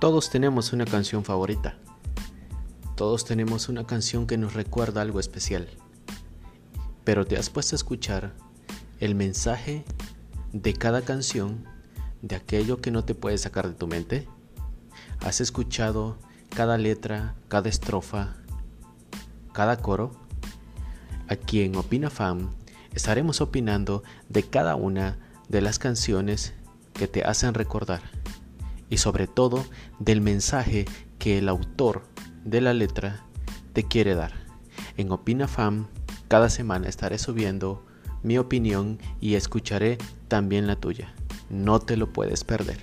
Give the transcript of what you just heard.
Todos tenemos una canción favorita. Todos tenemos una canción que nos recuerda algo especial. Pero te has puesto a escuchar el mensaje de cada canción, de aquello que no te puedes sacar de tu mente. ¿Has escuchado cada letra, cada estrofa, cada coro? Aquí en OpinaFam estaremos opinando de cada una de las canciones que te hacen recordar y sobre todo del mensaje que el autor de la letra te quiere dar. En OpinaFam cada semana estaré subiendo mi opinión y escucharé también la tuya. No te lo puedes perder.